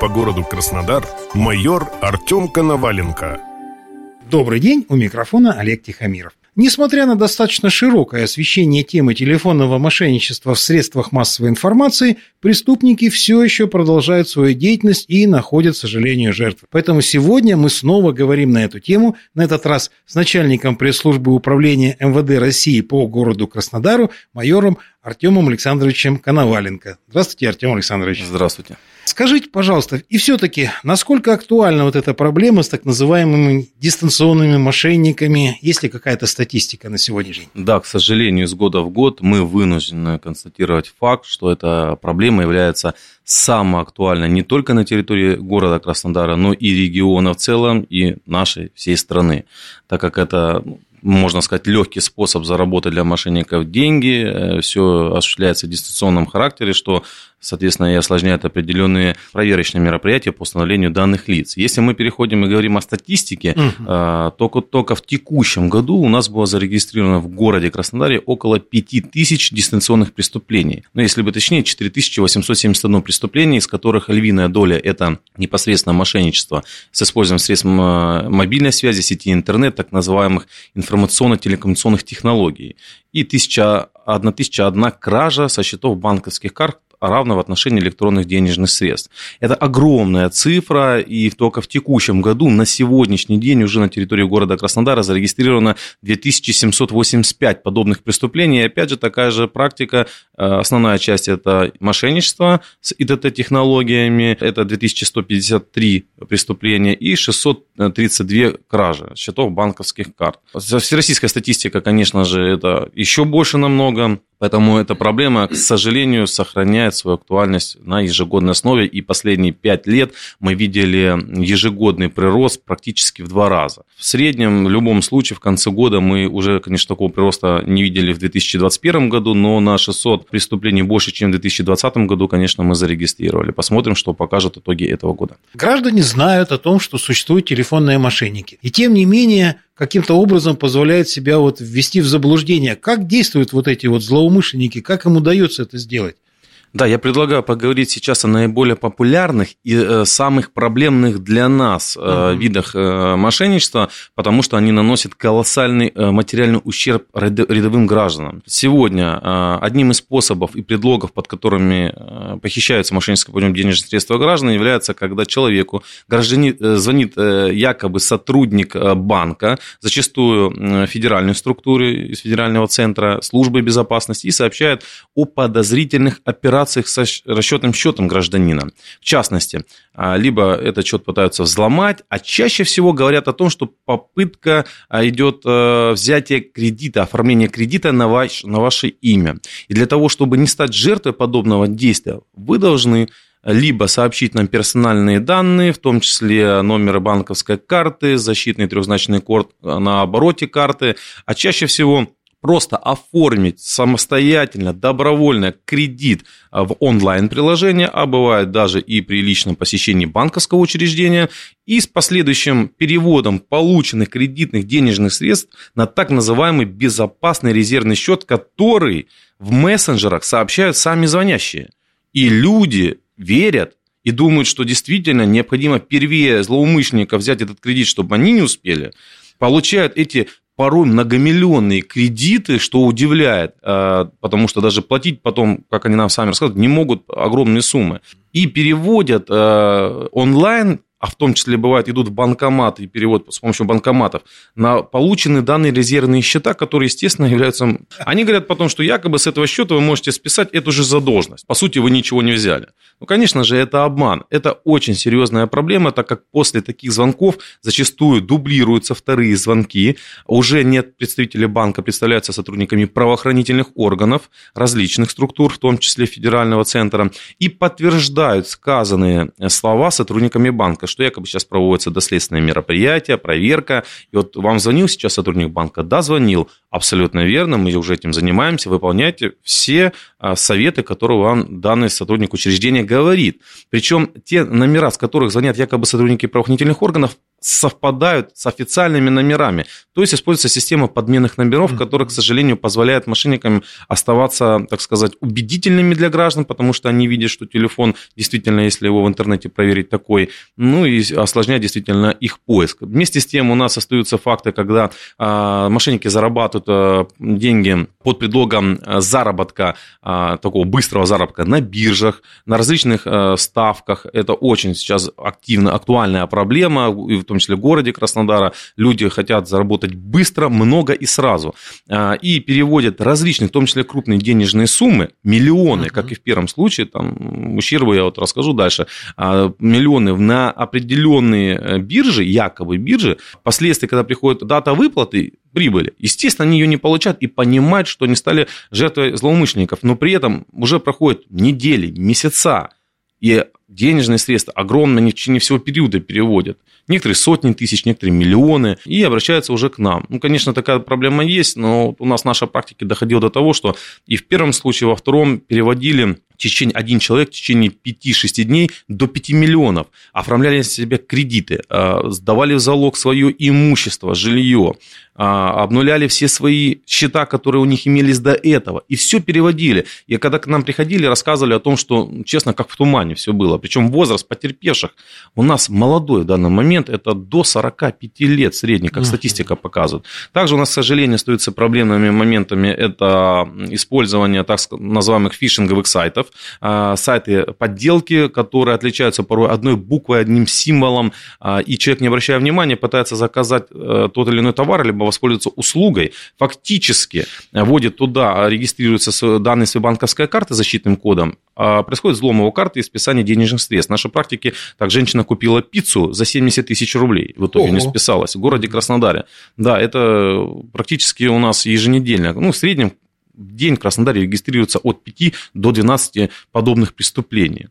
по городу Краснодар майор Артем Коноваленко. Добрый день, у микрофона Олег Тихомиров. Несмотря на достаточно широкое освещение темы телефонного мошенничества в средствах массовой информации, преступники все еще продолжают свою деятельность и находят, к сожалению, жертв. Поэтому сегодня мы снова говорим на эту тему, на этот раз с начальником пресс-службы управления МВД России по городу Краснодару, майором Артемом Александровичем Коноваленко. Здравствуйте, Артем Александрович. Здравствуйте. Скажите, пожалуйста, и все-таки, насколько актуальна вот эта проблема с так называемыми дистанционными мошенниками? Есть ли какая-то статистика на сегодняшний день? Да, к сожалению, из года в год мы вынуждены констатировать факт, что эта проблема является самой актуальной не только на территории города Краснодара, но и региона в целом, и нашей всей страны, так как это можно сказать, легкий способ заработать для мошенников деньги. Э, Все осуществляется в дистанционном характере, что соответственно, и осложняет определенные проверочные мероприятия по установлению данных лиц. Если мы переходим и говорим о статистике, угу. только, только в текущем году у нас было зарегистрировано в городе Краснодаре около 5000 дистанционных преступлений. Ну, если бы точнее, 4871 преступление, из которых львиная доля – это непосредственно мошенничество с использованием средств мобильной связи, сети интернет, так называемых информационно-телекоммуникационных технологий. И 1001 кража со счетов банковских карт равно в отношении электронных денежных средств. Это огромная цифра, и только в текущем году на сегодняшний день уже на территории города Краснодара зарегистрировано 2785 подобных преступлений. И опять же, такая же практика, э, основная часть это мошенничество с ИТТ-технологиями, это 2153 преступления и 632 кражи счетов банковских карт. Всероссийская статистика, конечно же, это еще больше намного. Поэтому эта проблема, к сожалению, сохраняет свою актуальность на ежегодной основе. И последние пять лет мы видели ежегодный прирост практически в два раза. В среднем, в любом случае, в конце года мы уже, конечно, такого прироста не видели в 2021 году, но на 600 преступлений больше, чем в 2020 году, конечно, мы зарегистрировали. Посмотрим, что покажут итоги этого года. Граждане знают о том, что существуют телефонные мошенники. И тем не менее, каким-то образом позволяет себя вот ввести в заблуждение. Как действуют вот эти вот злоумышленники, как им удается это сделать? Да, я предлагаю поговорить сейчас о наиболее популярных и э, самых проблемных для нас uh-huh. видах э, мошенничества, потому что они наносят колоссальный материальный ущерб рядовым гражданам. Сегодня одним из способов и предлогов, под которыми похищаются мошеннические путем денежные средства граждан, является, когда человеку гражданин звонит якобы сотрудник банка, зачастую федеральной структуры из федерального центра службы безопасности, и сообщает о подозрительных операциях операциях с расчетным счетом гражданина. В частности, а, либо этот счет пытаются взломать, а чаще всего говорят о том, что попытка а, идет э, взятие кредита, оформление кредита на, ваш, на ваше имя. И для того, чтобы не стать жертвой подобного действия, вы должны либо сообщить нам персональные данные, в том числе номеры банковской карты, защитный трехзначный код на обороте карты, а чаще всего просто оформить самостоятельно, добровольно кредит а, в онлайн-приложение, а бывает даже и при личном посещении банковского учреждения, и с последующим переводом полученных кредитных денежных средств на так называемый безопасный резервный счет, который в мессенджерах сообщают сами звонящие. И люди верят и думают, что действительно необходимо первее злоумышленника взять этот кредит, чтобы они не успели, получают эти порой многомиллионные кредиты, что удивляет, э, потому что даже платить потом, как они нам сами рассказывают, не могут огромные суммы. И переводят э, онлайн а в том числе бывает идут в банкомат и перевод с помощью банкоматов, на полученные данные резервные счета, которые, естественно, являются... Они говорят потом, что якобы с этого счета вы можете списать эту же задолженность. По сути, вы ничего не взяли. Ну, конечно же, это обман. Это очень серьезная проблема, так как после таких звонков зачастую дублируются вторые звонки. Уже нет представителей банка, представляются сотрудниками правоохранительных органов различных структур, в том числе федерального центра, и подтверждают сказанные слова сотрудниками банка, что якобы сейчас проводятся доследственные мероприятия, проверка. И вот вам звонил сейчас сотрудник банка? Да, звонил. Абсолютно верно, мы уже этим занимаемся. Выполняйте все а, советы, которые вам данный сотрудник учреждения говорит. Причем те номера, с которых звонят якобы сотрудники правоохранительных органов, совпадают с официальными номерами. То есть используется система подменных номеров, которая, к сожалению, позволяет мошенникам оставаться, так сказать, убедительными для граждан, потому что они видят, что телефон действительно, если его в интернете проверить, такой, ну и осложняет действительно их поиск. Вместе с тем у нас остаются факты, когда а, мошенники зарабатывают а, деньги под предлогом заработка, а, такого быстрого заработка на биржах, на различных ставках. Это очень сейчас активно, актуальная проблема, и том числе в городе Краснодара, люди хотят заработать быстро, много и сразу. А, и переводят различные, в том числе крупные денежные суммы, миллионы, uh-huh. как и в первом случае, там, ущербы я вот расскажу дальше, а, миллионы на определенные э, биржи, якобы биржи, впоследствии, когда приходит дата выплаты, прибыли. Естественно, они ее не получают и понимают, что они стали жертвой злоумышленников, но при этом уже проходят недели, месяца, и денежные средства огромно в течение всего периода переводят. Некоторые сотни тысяч, некоторые миллионы, и обращаются уже к нам. Ну, конечно, такая проблема есть, но у нас наша практика доходила до того, что и в первом случае, во втором переводили в течение, один человек в течение 5-6 дней до 5 миллионов, оформляли себе кредиты, а, сдавали в залог свое имущество, жилье, а, обнуляли все свои счета, которые у них имелись до этого, и все переводили. И когда к нам приходили, рассказывали о том, что, честно, как в тумане все было. Причем возраст потерпевших. У нас молодой в данный момент, это до 45 лет средний, как статистика показывает. Также у нас, к сожалению, остаются проблемными моментами, это использование так называемых фишинговых сайтов, а, сайты подделки, которые отличаются порой одной буквой, одним символом, а, и человек, не обращая внимания, пытается заказать э, тот или иной товар, либо воспользоваться услугой, фактически вводит туда, регистрируется данные своей банковской карты защитным кодом, а происходит взлом его карты и списание денежных средств. В нашей практике так женщина купила пиццу за 70 тысяч рублей, в итоге Ого. не списалась, в городе Краснодаре. Да, это практически у нас еженедельно, ну, в среднем в день в Краснодаре регистрируется от 5 до 12 подобных преступлений.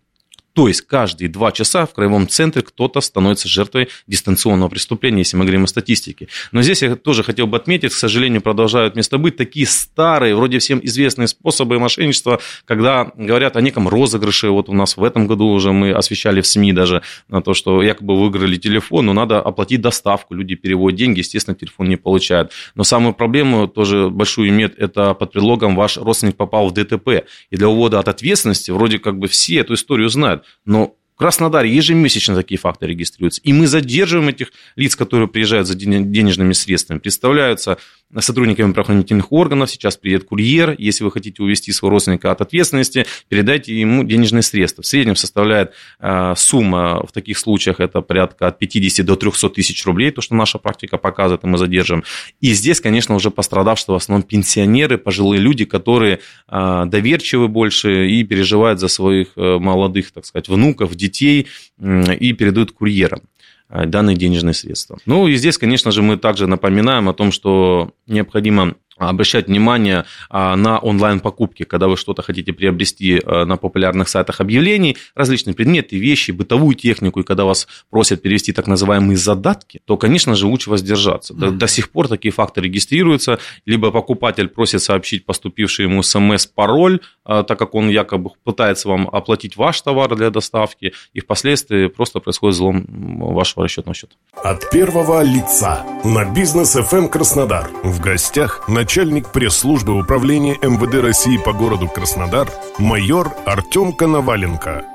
То есть каждые два часа в краевом центре кто-то становится жертвой дистанционного преступления, если мы говорим о статистике. Но здесь я тоже хотел бы отметить, к сожалению, продолжают место быть такие старые, вроде всем известные способы мошенничества, когда говорят о неком розыгрыше. Вот у нас в этом году уже мы освещали в СМИ даже на то, что якобы выиграли телефон, но надо оплатить доставку. Люди переводят деньги, естественно, телефон не получают. Но самую проблему тоже большую имеет, это под предлогом ваш родственник попал в ДТП. И для увода от ответственности вроде как бы все эту историю знают но в Краснодаре ежемесячно такие факты регистрируются. И мы задерживаем этих лиц, которые приезжают за денежными средствами. Представляются сотрудниками правоохранительных органов, сейчас приедет курьер, если вы хотите увести своего родственника от ответственности, передайте ему денежные средства. В среднем составляет э, сумма в таких случаях это порядка от 50 до 300 тысяч рублей, то, что наша практика показывает, и мы задерживаем. И здесь, конечно, уже пострадавшие в основном пенсионеры, пожилые люди, которые э, доверчивы больше и переживают за своих э, молодых, так сказать, внуков, детей и передают курьерам. Э, данные денежные средства. Ну и здесь, конечно же, мы также напоминаем о том, что необходимо обращать внимание а, на онлайн-покупки, когда вы что-то хотите приобрести а, на популярных сайтах объявлений, различные предметы, вещи, бытовую технику, и когда вас просят перевести так называемые задатки, то, конечно же, лучше воздержаться. До, до сих пор такие факты регистрируются, либо покупатель просит сообщить поступивший ему смс-пароль, а, так как он якобы пытается вам оплатить ваш товар для доставки, и впоследствии просто происходит взлом вашего расчетного счета. От первого лица на бизнес FM Краснодар в гостях на начальник пресс-службы управления МВД России по городу Краснодар майор Артем Коноваленко.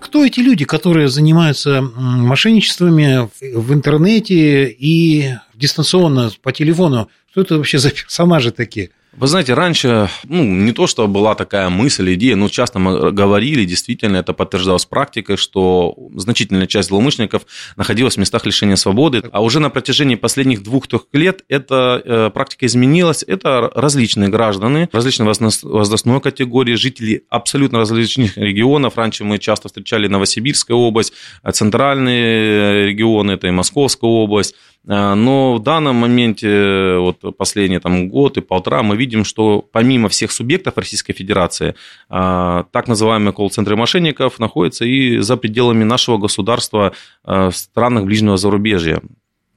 Кто эти люди, которые занимаются мошенничествами в интернете и дистанционно по телефону? Что это вообще за персонажи такие? Вы знаете, раньше, ну, не то, что была такая мысль, идея, но часто мы говорили, действительно, это подтверждалось практикой, что значительная часть злоумышленников находилась в местах лишения свободы, а уже на протяжении последних двух-трех лет эта э, практика изменилась. Это различные граждане, различной возрастной категории, жители абсолютно различных регионов. Раньше мы часто встречали Новосибирская область, центральные регионы, это и Московская область, но в данном моменте, вот последний там, год и полтора, мы видим, что помимо всех субъектов Российской Федерации, а, так называемые колл-центры мошенников находятся и за пределами нашего государства а, в странах ближнего зарубежья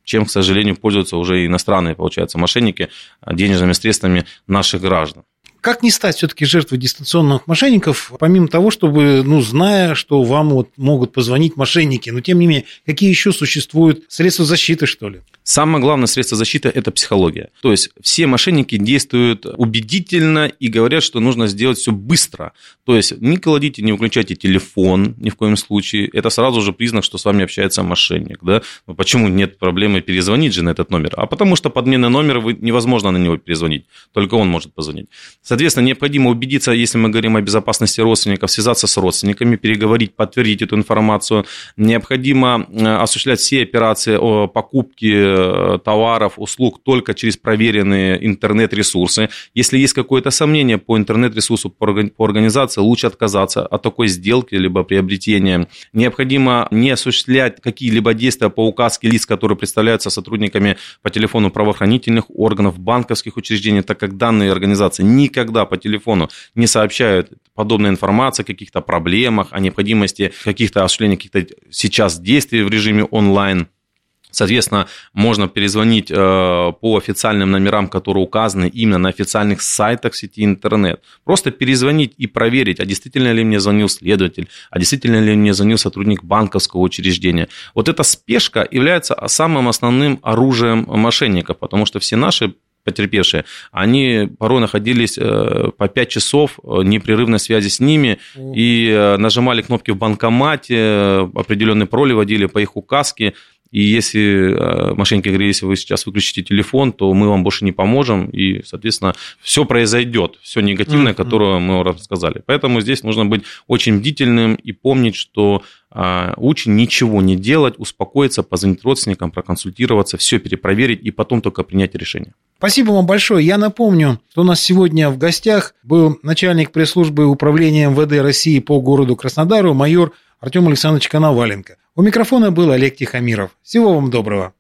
чем, к сожалению, пользуются уже иностранные, получается, мошенники денежными средствами наших граждан. Как не стать все-таки жертвой дистанционных мошенников, помимо того, чтобы, ну, зная, что вам вот могут позвонить мошенники, но тем не менее, какие еще существуют средства защиты, что ли? Самое главное средство защиты – это психология. То есть все мошенники действуют убедительно и говорят, что нужно сделать все быстро. То есть не кладите, не выключайте телефон ни в коем случае. Это сразу же признак, что с вами общается мошенник. Да? Но почему нет проблемы перезвонить же на этот номер? А потому что подменный номер вы, невозможно на него перезвонить. Только он может позвонить. Соответственно, необходимо убедиться, если мы говорим о безопасности родственников, связаться с родственниками, переговорить, подтвердить эту информацию. Необходимо э, осуществлять все операции о покупке Э, товаров, услуг только через проверенные интернет-ресурсы. Если есть какое-то сомнение по интернет-ресурсу, по организации, лучше отказаться от такой сделки либо приобретения. Необходимо не осуществлять какие-либо действия по указке лиц, которые представляются сотрудниками по телефону правоохранительных органов, банковских учреждений, так как данные организации никогда по телефону не сообщают подобной информации о каких-то проблемах, о необходимости каких-то осуществления каких-то сейчас действий в режиме онлайн. Соответственно, можно перезвонить э, по официальным номерам, которые указаны именно на официальных сайтах сети интернет. Просто перезвонить и проверить, а действительно ли мне звонил следователь, а действительно ли мне звонил сотрудник банковского учреждения. Вот эта спешка является самым основным оружием мошенников, потому что все наши потерпевшие, они порой находились э, по 5 часов э, непрерывной связи с ними и нажимали кнопки в банкомате, определенные пароли вводили по их указке, и если э, мошенники говорили, если вы сейчас выключите телефон, то мы вам больше не поможем, и, соответственно, все произойдет, все негативное, mm-hmm. которое мы вам рассказали. Поэтому здесь нужно быть очень бдительным и помнить, что лучше ничего не делать, успокоиться, позвонить родственникам, проконсультироваться, все перепроверить и потом только принять решение. Спасибо вам большое. Я напомню, что у нас сегодня в гостях был начальник пресс-службы управления МВД России по городу Краснодару майор Артем Александрович Коноваленко. У микрофона был Олег Тихомиров. Всего вам доброго.